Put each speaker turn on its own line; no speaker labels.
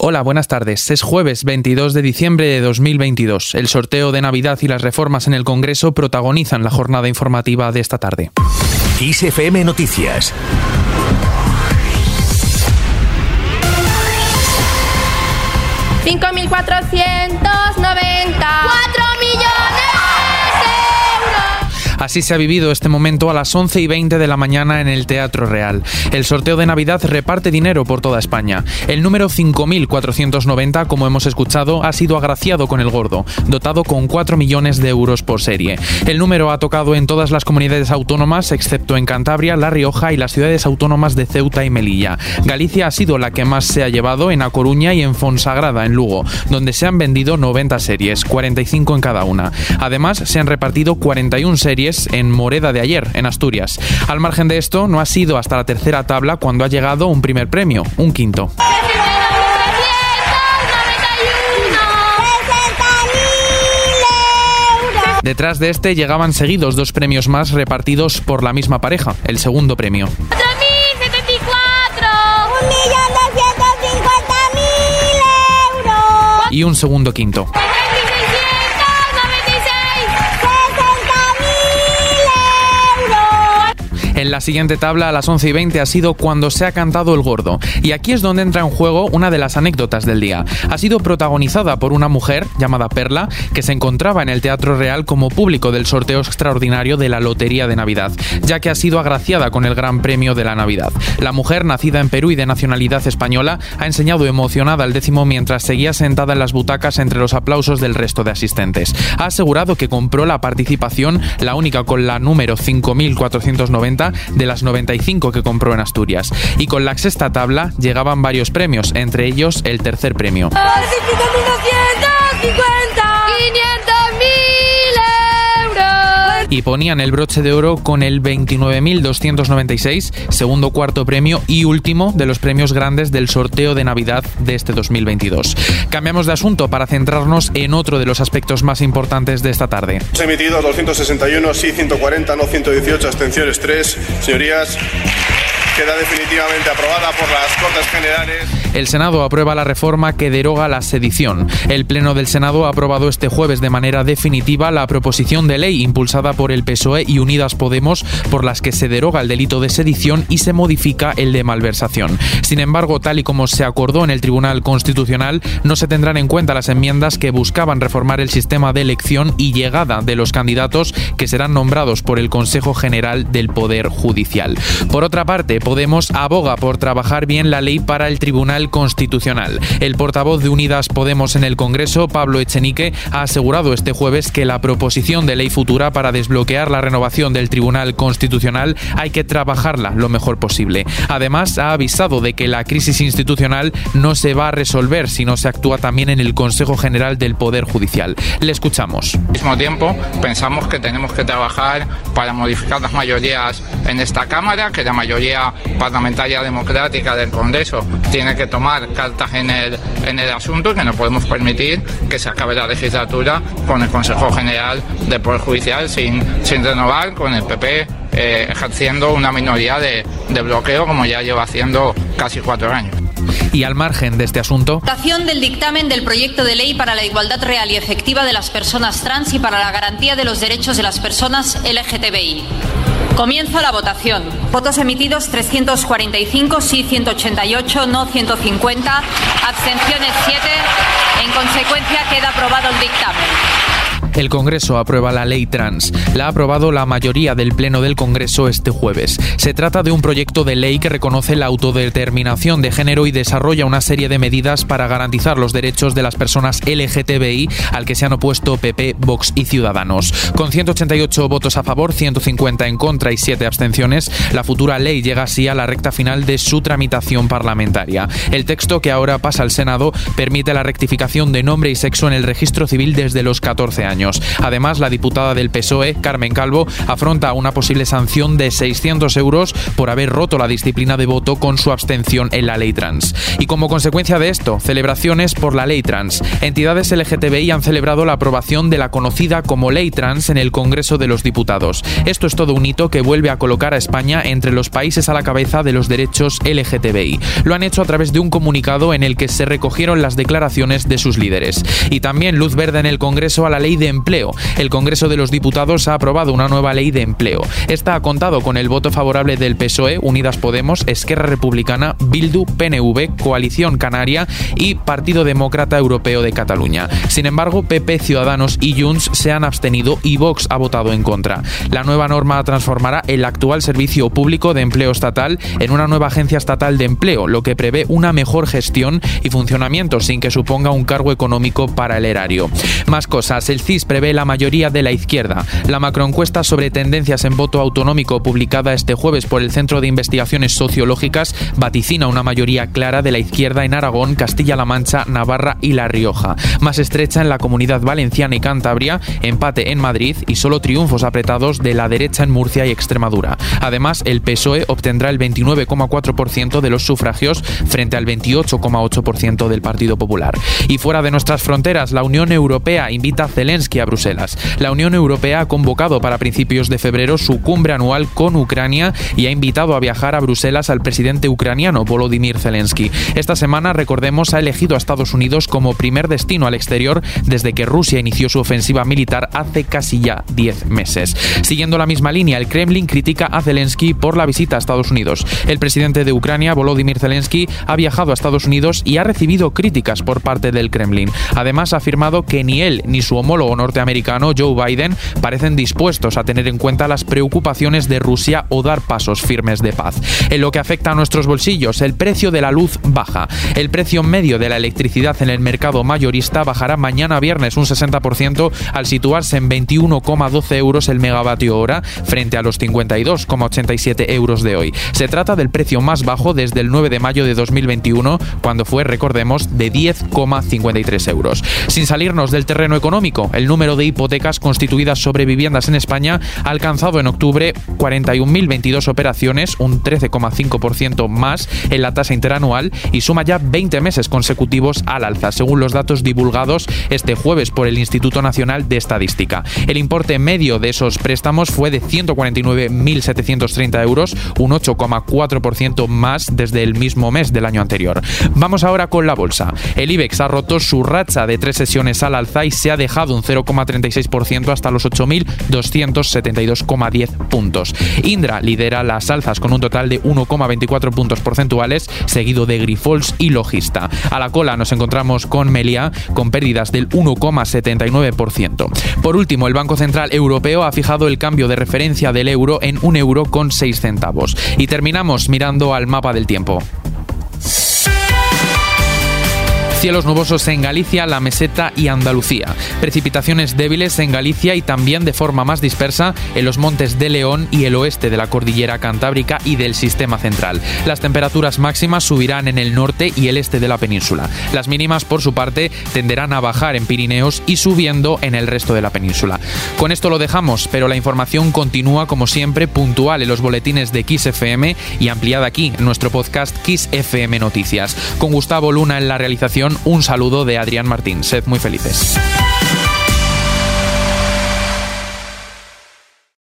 Hola, buenas tardes. Es jueves 22 de diciembre de 2022. El sorteo de Navidad y las reformas en el Congreso protagonizan la jornada informativa de esta tarde.
ISFM Noticias.
Cinco mil cuatrocientos noventa. ¡Cuatro millones!
Así se ha vivido este momento a las 11 y 20 de la mañana en el Teatro Real. El sorteo de Navidad reparte dinero por toda España. El número 5.490, como hemos escuchado, ha sido agraciado con el gordo, dotado con 4 millones de euros por serie. El número ha tocado en todas las comunidades autónomas, excepto en Cantabria, La Rioja y las ciudades autónomas de Ceuta y Melilla. Galicia ha sido la que más se ha llevado en A Coruña y en Fonsagrada, en Lugo, donde se han vendido 90 series, 45 en cada una. Además, se han repartido 41 series en Moreda de ayer, en Asturias. Al margen de esto, no ha sido hasta la tercera tabla cuando ha llegado un primer premio, un quinto. Detrás de este llegaban seguidos dos premios más repartidos por la misma pareja, el segundo premio.
¡4.074!
Y un segundo quinto. En la siguiente tabla, a las 11 y 20, ha sido cuando se ha cantado el gordo. Y aquí es donde entra en juego una de las anécdotas del día. Ha sido protagonizada por una mujer llamada Perla, que se encontraba en el Teatro Real como público del sorteo extraordinario de la Lotería de Navidad, ya que ha sido agraciada con el Gran Premio de la Navidad. La mujer, nacida en Perú y de nacionalidad española, ha enseñado emocionada al décimo mientras seguía sentada en las butacas entre los aplausos del resto de asistentes. Ha asegurado que compró la participación, la única con la número 5490, de las 95 que compró en Asturias. Y con la sexta tabla llegaban varios premios, entre ellos el tercer premio. Y ponían el broche de oro con el 29.296, segundo cuarto premio y último de los premios grandes del sorteo de Navidad de este 2022. Cambiamos de asunto para centrarnos en otro de los aspectos más importantes de esta tarde.
Se emitido 261, sí 140, no 118, abstenciones 3. Señorías, queda definitivamente aprobada por las Cortes Generales.
El Senado aprueba la reforma que deroga la sedición. El Pleno del Senado ha aprobado este jueves de manera definitiva la proposición de ley impulsada por el PSOE y Unidas Podemos por las que se deroga el delito de sedición y se modifica el de malversación. Sin embargo, tal y como se acordó en el Tribunal Constitucional, no se tendrán en cuenta las enmiendas que buscaban reformar el sistema de elección y llegada de los candidatos que serán nombrados por el Consejo General del Poder Judicial. Por otra parte, Podemos aboga por trabajar bien la ley para el Tribunal Constitucional. El portavoz de Unidas Podemos en el Congreso, Pablo Echenique, ha asegurado este jueves que la proposición de ley futura para desbloquear la renovación del Tribunal Constitucional hay que trabajarla lo mejor posible. Además, ha avisado de que la crisis institucional no se va a resolver si no se actúa también en el Consejo General del Poder Judicial. Le escuchamos.
Al mismo tiempo, pensamos que tenemos que trabajar para modificar las mayorías en esta Cámara, que la mayoría parlamentaria democrática del Congreso tiene que tomar cartas en el, en el asunto que no podemos permitir que se acabe la legislatura con el Consejo General del Poder Judicial sin, sin renovar, con el PP eh, ejerciendo una minoría de, de bloqueo como ya lleva haciendo casi cuatro años.
Y al margen de este asunto,
Votación del dictamen del proyecto de ley para la igualdad real y efectiva de las personas trans y para la garantía de los derechos de las personas LGTBI. Comienzo la votación. Votos emitidos 345, sí 188, no 150, abstenciones 7. En consecuencia queda aprobado el dictamen.
El Congreso aprueba la ley trans. La ha aprobado la mayoría del Pleno del Congreso este jueves. Se trata de un proyecto de ley que reconoce la autodeterminación de género y desarrolla una serie de medidas para garantizar los derechos de las personas LGTBI al que se han opuesto PP, Vox y Ciudadanos. Con 188 votos a favor, 150 en contra y 7 abstenciones, la futura ley llega así a la recta final de su tramitación parlamentaria. El texto que ahora pasa al Senado permite la rectificación de nombre y sexo en el registro civil desde los 14 años. Además, la diputada del PSOE, Carmen Calvo, afronta una posible sanción de 600 euros por haber roto la disciplina de voto con su abstención en la ley trans. Y como consecuencia de esto, celebraciones por la ley trans. Entidades LGTBI han celebrado la aprobación de la conocida como ley trans en el Congreso de los Diputados. Esto es todo un hito que vuelve a colocar a España entre los países a la cabeza de los derechos LGTBI. Lo han hecho a través de un comunicado en el que se recogieron las declaraciones de sus líderes. Y también luz verde en el Congreso a la ley de empleo. El Congreso de los Diputados ha aprobado una nueva ley de empleo. Esta ha contado con el voto favorable del PSOE, Unidas Podemos, Esquerra Republicana, Bildu, PNV, Coalición Canaria y Partido Demócrata Europeo de Cataluña. Sin embargo, PP, Ciudadanos y Junts se han abstenido y Vox ha votado en contra. La nueva norma transformará el actual servicio público de empleo estatal en una nueva agencia estatal de empleo, lo que prevé una mejor gestión y funcionamiento sin que suponga un cargo económico para el erario. Más cosas, el CIS prevé la mayoría de la izquierda. La macroencuesta sobre tendencias en voto autonómico publicada este jueves por el Centro de Investigaciones Sociológicas vaticina una mayoría clara de la izquierda en Aragón, Castilla-La Mancha, Navarra y La Rioja, más estrecha en la comunidad valenciana y Cantabria, empate en Madrid y solo triunfos apretados de la derecha en Murcia y Extremadura. Además, el PSOE obtendrá el 29,4% de los sufragios frente al 28,8% del Partido Popular. Y fuera de nuestras fronteras, la Unión Europea invita a Zelensky a Bruselas. La Unión Europea ha convocado para principios de febrero su cumbre anual con Ucrania y ha invitado a viajar a Bruselas al presidente ucraniano Volodymyr Zelensky. Esta semana, recordemos, ha elegido a Estados Unidos como primer destino al exterior desde que Rusia inició su ofensiva militar hace casi ya 10 meses. Siguiendo la misma línea, el Kremlin critica a Zelensky por la visita a Estados Unidos. El presidente de Ucrania, Volodymyr Zelensky, ha viajado a Estados Unidos y ha recibido críticas por parte del Kremlin. Además, ha afirmado que ni él ni su homólogo norteamericano, Joe Biden, parecen dispuestos a tener en cuenta las preocupaciones de Rusia o dar pasos firmes de paz. En lo que afecta a nuestros bolsillos, el precio de la luz baja. El precio medio de la electricidad en el mercado mayorista bajará mañana viernes un 60% al situarse en 21,12 euros el megavatio hora frente a los 52,87 euros de hoy. Se trata del precio más bajo desde el 9 de mayo de 2021, cuando fue, recordemos, de 10,53 euros. Sin salirnos del terreno económico, el número de hipotecas constituidas sobre viviendas en España ha alcanzado en octubre 41.022 operaciones, un 13,5% más en la tasa interanual y suma ya 20 meses consecutivos al alza, según los datos divulgados este jueves por el Instituto Nacional de Estadística. El importe medio de esos préstamos fue de 149.730 euros, un 8,4% más desde el mismo mes del año anterior. Vamos ahora con la bolsa. El IBEX ha roto su racha de tres sesiones al alza y se ha dejado un 0,36% hasta los 8.272,10 puntos. Indra lidera las alzas con un total de 1,24 puntos porcentuales, seguido de Grifols y Logista. A la cola nos encontramos con Melia con pérdidas del 1,79%. Por último, el Banco Central Europeo ha fijado el cambio de referencia del euro en un euro con 6 centavos. Y terminamos mirando al mapa del tiempo. Cielos nubosos en Galicia, la meseta y Andalucía. Precipitaciones débiles en Galicia y también de forma más dispersa en los montes de León y el oeste de la cordillera cantábrica y del sistema central. Las temperaturas máximas subirán en el norte y el este de la península. Las mínimas, por su parte, tenderán a bajar en Pirineos y subiendo en el resto de la península. Con esto lo dejamos, pero la información continúa como siempre puntual en los boletines de Kiss FM y ampliada aquí en nuestro podcast Kiss FM Noticias. Con Gustavo Luna en la realización un saludo de Adrián Martín. Sed muy felices.